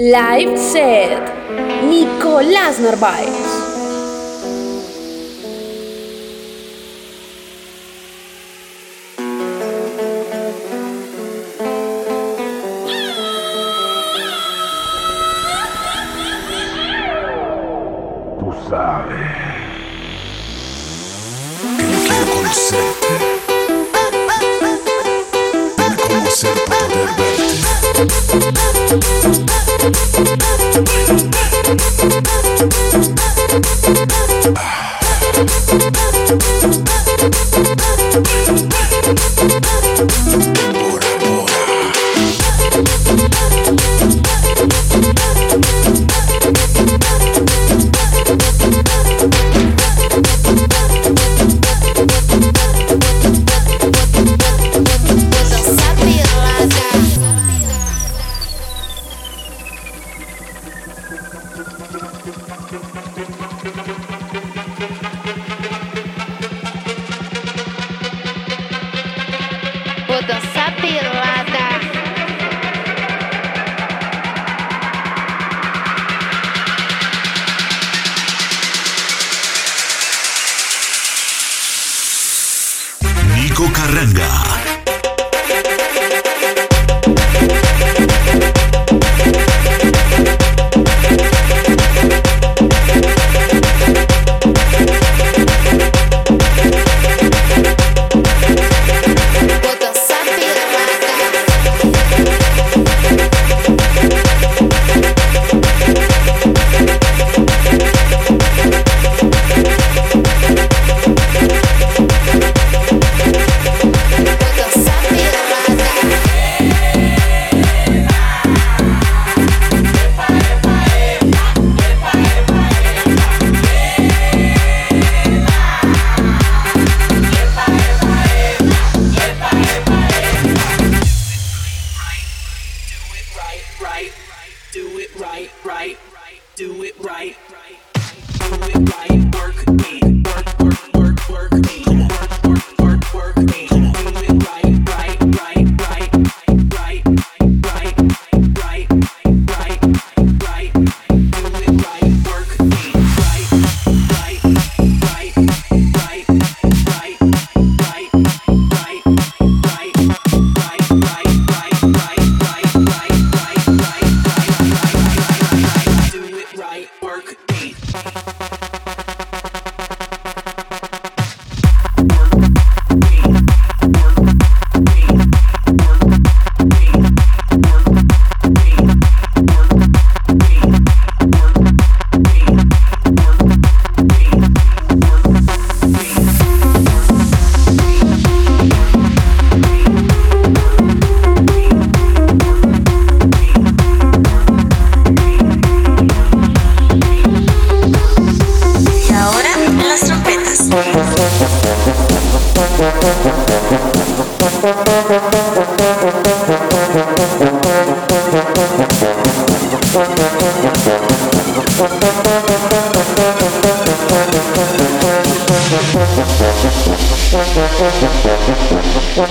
Live set Nicolás Narváez.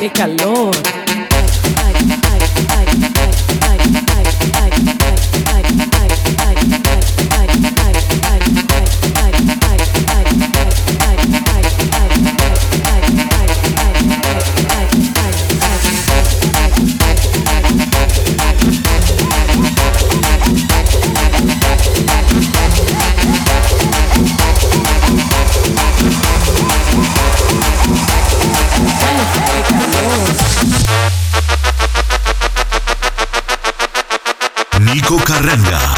qué calor. renda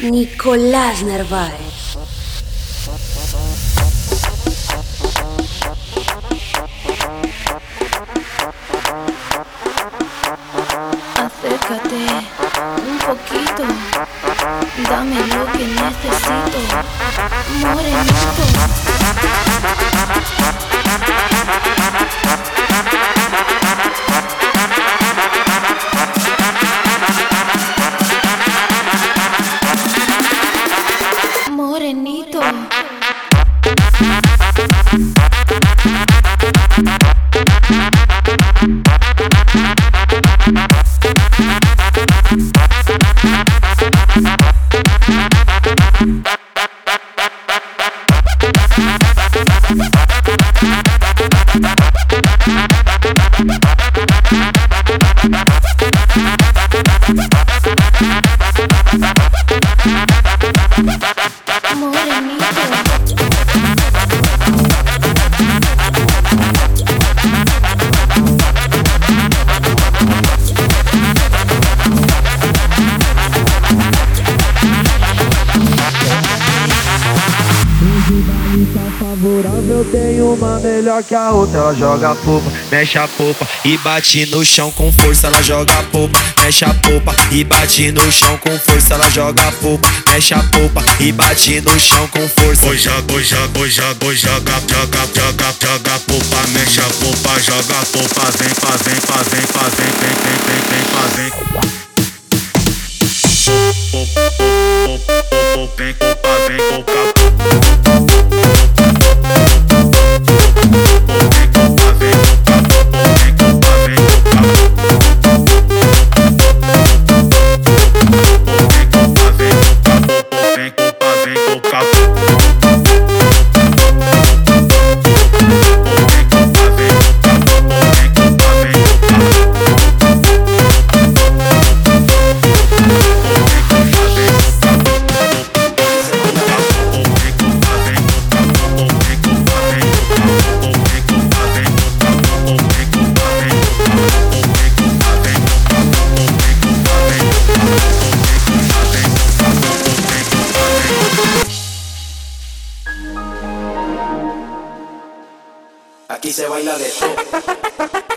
Nicolás Narváez. Morenito. Melhor que a outra Ela joga a popa, mexe a popa e bate no chão com força Ela joga a popa, mexe a popa e bate no chão com força Ela joga a popa, mexe a popa e bate no chão com força Oi, joga, oi, joga, oi, joga, oi, joga, joga, joga, joga a popa, mexe a popa, joga a popa, vem, faz, vem, vem, vem, vem, vem, vem, vem, vem. Vem, popa, vem, Aquí se baila de todo.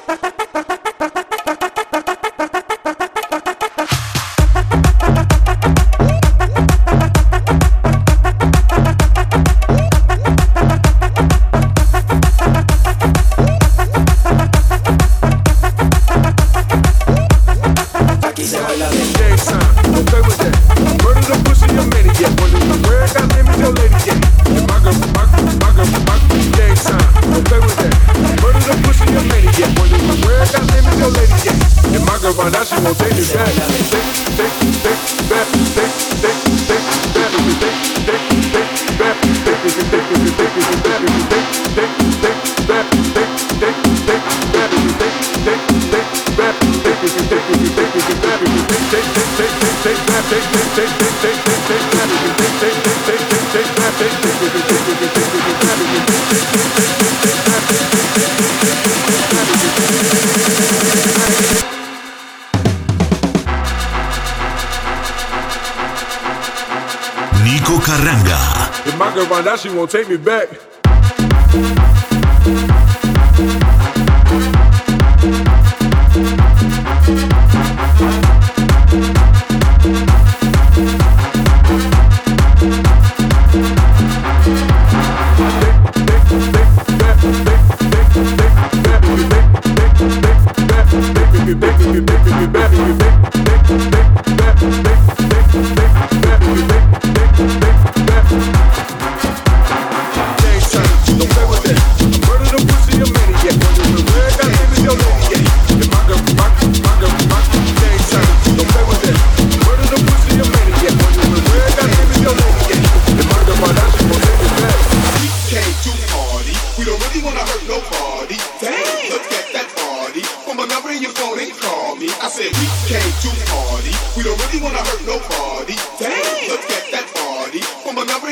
now she won't take me back.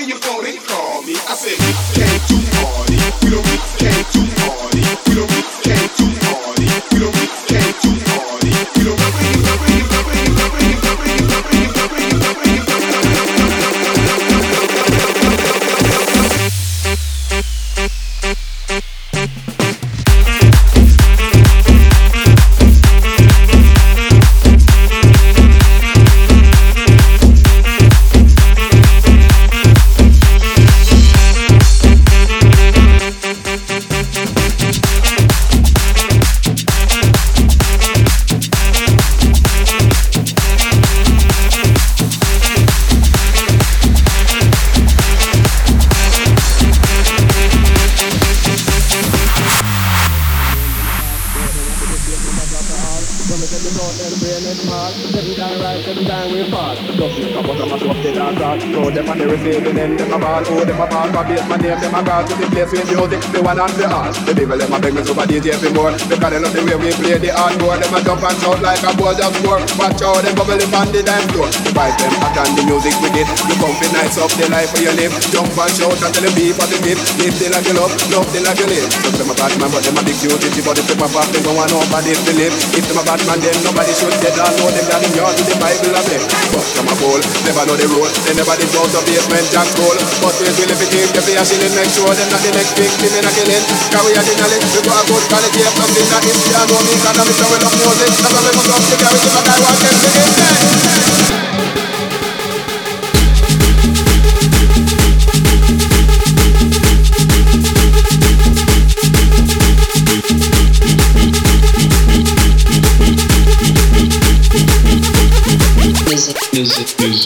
Your phone and call me. I said Them on the receiving end, them a ball, oh, them a ball, for base my name, them a ball to the place with music, the one and the all. The people, them a me super DJ for more, because they the way we play the hardcore, them a jump and shout like a ball just score. Watch out, them bubble up on the dance floor. The vibe them hot and the music wicked, you come be nice the life where you live. Jump and shout until the beat positive, live the like you love, love the like you live. Some them a bad man, but them a big duty, but if them a pop, they don't want nobody to live. If them a bad man, then nobody should get know them down in yard to the Bible of them. But some a fool, never know the road, they never did out of basement jack roll. But we will if it keep the fear shilling, make sure them not the next victim in a killing. Cause we are the knowledge, we got a good quality of something that is fear, no me, cause I'm a well of music. That's why we must up to carry the guy, what can we get it is